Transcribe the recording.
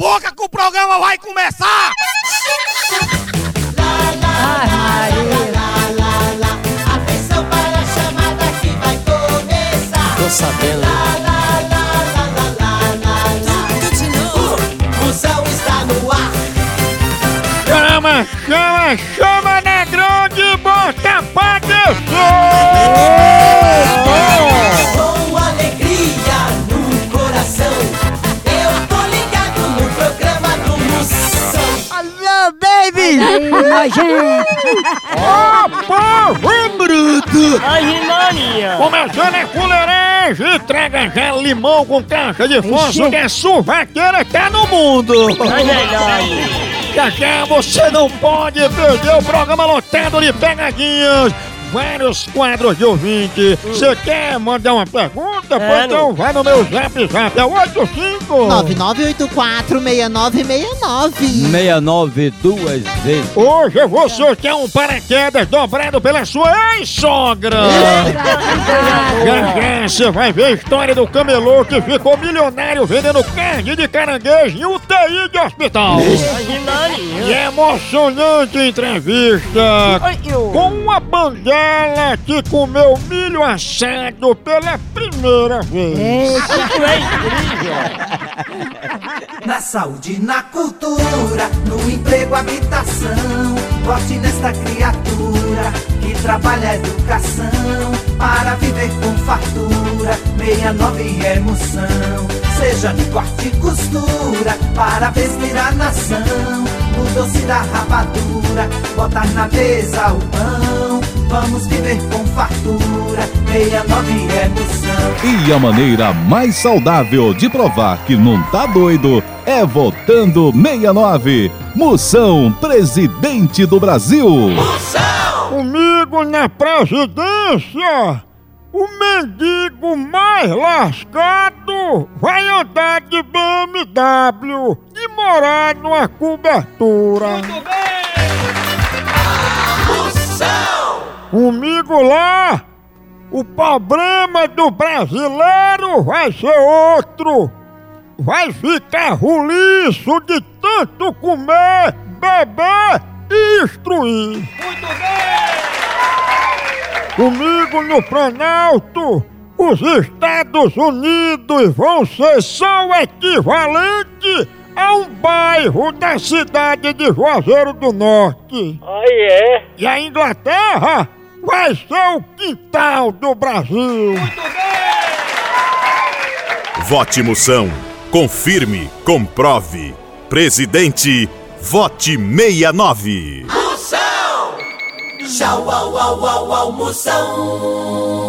Boca que o programa vai começar! Ai, Maria. Atenção para a chamada que vai começar. Tô sabendo. Tudo de novo. O Moção está no ar. Chama, chama, chama na grande bota pra descer! Aí, nojento! Ô povo bruto! Ai, Maria. Começando a fuleiragem, traga já limão com caixa de fósforo que a suvaqueira tá no mundo! É verdade. Já já você não pode perder o programa lotado de pegadinhas. Vários quadros de ouvinte. Você quer mandar uma pergunta? Quero. então vai no meu zap zap. É 85 99846969. 69 duas vezes. Hoje eu vou sortear um paraquedas dobrado pela sua ex-sogra. Já já você vai ver a história do camelô que ficou milionário vendendo carne de caranguejo em UTI de hospital. E é emocionante entrevista com uma banguela que comeu milho assado pela primeira vez. Isso é incrível. Na saúde, na cultura, no emprego, habitação. Vote nesta criatura que trabalha a educação para viver com fartura. 69 é emoção. Seja no corte e costura para vestir a nação. Doce da rapadura, botar na mesa o pão. Vamos viver com fartura. 69 é emoção. E a maneira mais saudável de provar que não tá doido é votando 69. Moção Presidente do Brasil. Comigo na presidência, o mendigo mais lascado vai andar de BMW morar numa cobertura. Comigo lá, o problema do brasileiro vai ser outro. Vai ficar roliço de tanto comer, beber e instruir. Comigo no Planalto, os Estados Unidos vão ser só o equivalente a um bairro da cidade de Juazeiro do Norte. Aí é. E a Inglaterra vai ser o quintal do Brasil. Vote Moção. Confirme, comprove. Presidente, vote 69. Moção. Tchau, au, au, au, au, Moção.